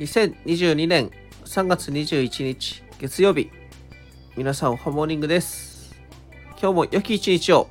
2022年3月21日月曜日。皆さんハモーニングです。今日も良き一日を。